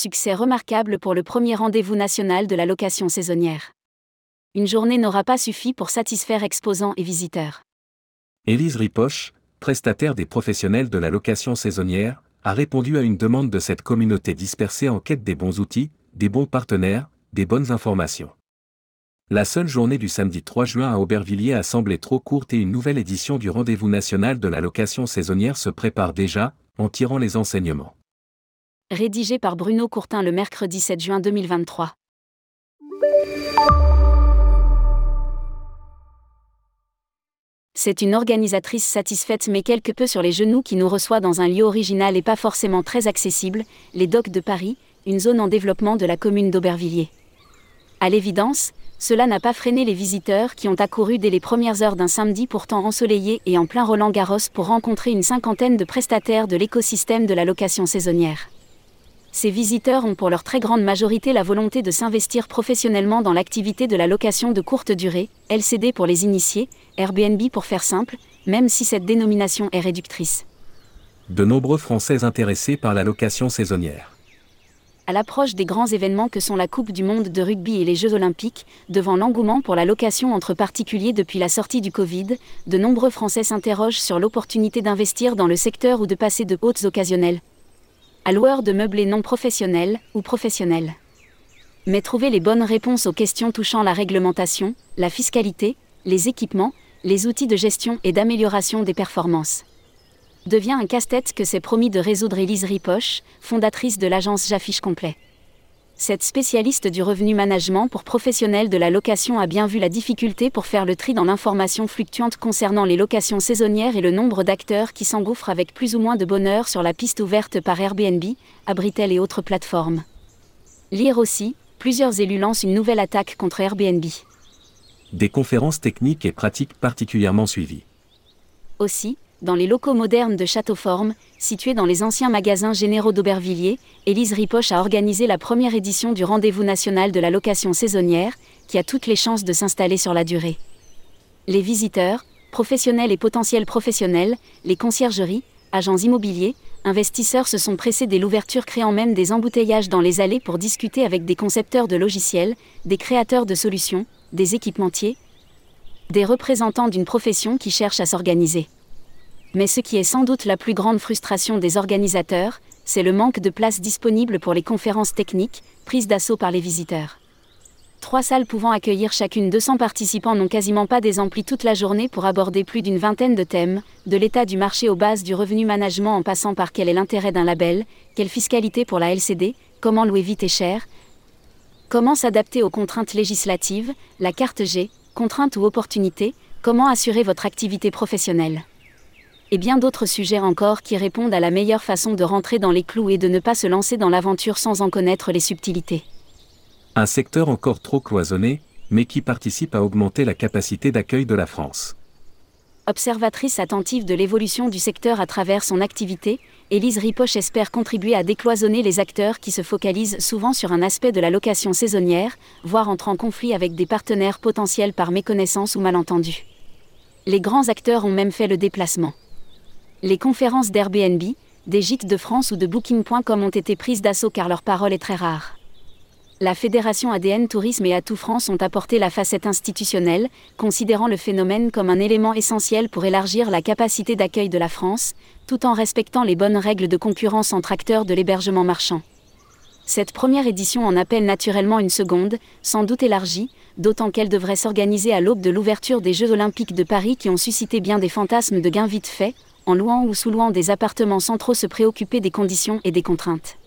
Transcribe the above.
Succès remarquable pour le premier rendez-vous national de la location saisonnière. Une journée n'aura pas suffi pour satisfaire exposants et visiteurs. Élise Ripoche, prestataire des professionnels de la location saisonnière, a répondu à une demande de cette communauté dispersée en quête des bons outils, des bons partenaires, des bonnes informations. La seule journée du samedi 3 juin à Aubervilliers a semblé trop courte et une nouvelle édition du rendez-vous national de la location saisonnière se prépare déjà, en tirant les enseignements. Rédigé par Bruno Courtin le mercredi 7 juin 2023. C'est une organisatrice satisfaite mais quelque peu sur les genoux qui nous reçoit dans un lieu original et pas forcément très accessible, les Docks de Paris, une zone en développement de la commune d'Aubervilliers. À l'évidence, cela n'a pas freiné les visiteurs qui ont accouru dès les premières heures d'un samedi pourtant ensoleillé et en plein Roland Garros pour rencontrer une cinquantaine de prestataires de l'écosystème de la location saisonnière. Ces visiteurs ont pour leur très grande majorité la volonté de s'investir professionnellement dans l'activité de la location de courte durée, LCD pour les initiés, Airbnb pour faire simple, même si cette dénomination est réductrice. De nombreux Français intéressés par la location saisonnière à l'approche des grands événements que sont la Coupe du Monde de rugby et les Jeux Olympiques, devant l'engouement pour la location entre particuliers depuis la sortie du Covid, de nombreux Français s'interrogent sur l'opportunité d'investir dans le secteur ou de passer de hautes occasionnelles. Alloueurs de meublés non professionnels ou professionnels. Mais trouver les bonnes réponses aux questions touchant la réglementation, la fiscalité, les équipements, les outils de gestion et d'amélioration des performances devient un casse-tête que s'est promis de résoudre Elise Ripoche, fondatrice de l'agence J'affiche complet. Cette spécialiste du revenu management pour professionnels de la location a bien vu la difficulté pour faire le tri dans l'information fluctuante concernant les locations saisonnières et le nombre d'acteurs qui s'engouffrent avec plus ou moins de bonheur sur la piste ouverte par Airbnb, Abritel et autres plateformes. Lire aussi, plusieurs élus lancent une nouvelle attaque contre Airbnb. Des conférences techniques et pratiques particulièrement suivies. Aussi, dans les locaux modernes de Châteauforme, situés dans les anciens magasins généraux d'Aubervilliers, Élise Ripoche a organisé la première édition du Rendez-vous national de la location saisonnière, qui a toutes les chances de s'installer sur la durée. Les visiteurs, professionnels et potentiels professionnels, les conciergeries, agents immobiliers, investisseurs se sont pressés dès l'ouverture créant même des embouteillages dans les allées pour discuter avec des concepteurs de logiciels, des créateurs de solutions, des équipementiers, des représentants d'une profession qui cherche à s'organiser. Mais ce qui est sans doute la plus grande frustration des organisateurs, c'est le manque de places disponibles pour les conférences techniques, prises d'assaut par les visiteurs. Trois salles pouvant accueillir chacune 200 participants n'ont quasiment pas des amplis toute la journée pour aborder plus d'une vingtaine de thèmes, de l'état du marché aux bases du revenu management en passant par quel est l'intérêt d'un label, quelle fiscalité pour la LCD, comment louer vite et cher, comment s'adapter aux contraintes législatives, la carte G, contraintes ou opportunités, comment assurer votre activité professionnelle et bien d'autres sujets encore qui répondent à la meilleure façon de rentrer dans les clous et de ne pas se lancer dans l'aventure sans en connaître les subtilités. Un secteur encore trop cloisonné, mais qui participe à augmenter la capacité d'accueil de la France. Observatrice attentive de l'évolution du secteur à travers son activité, Élise Ripoche espère contribuer à décloisonner les acteurs qui se focalisent souvent sur un aspect de la location saisonnière, voire entrent en conflit avec des partenaires potentiels par méconnaissance ou malentendu. Les grands acteurs ont même fait le déplacement. Les conférences d'Airbnb, des gîtes de France ou de Booking.com ont été prises d'assaut car leur parole est très rare. La Fédération ADN Tourisme et Atout France ont apporté la facette institutionnelle, considérant le phénomène comme un élément essentiel pour élargir la capacité d'accueil de la France, tout en respectant les bonnes règles de concurrence entre acteurs de l'hébergement marchand. Cette première édition en appelle naturellement une seconde, sans doute élargie, d'autant qu'elle devrait s'organiser à l'aube de l'ouverture des Jeux olympiques de Paris qui ont suscité bien des fantasmes de gains vite faits, en louant ou sous-louant des appartements sans trop se préoccuper des conditions et des contraintes.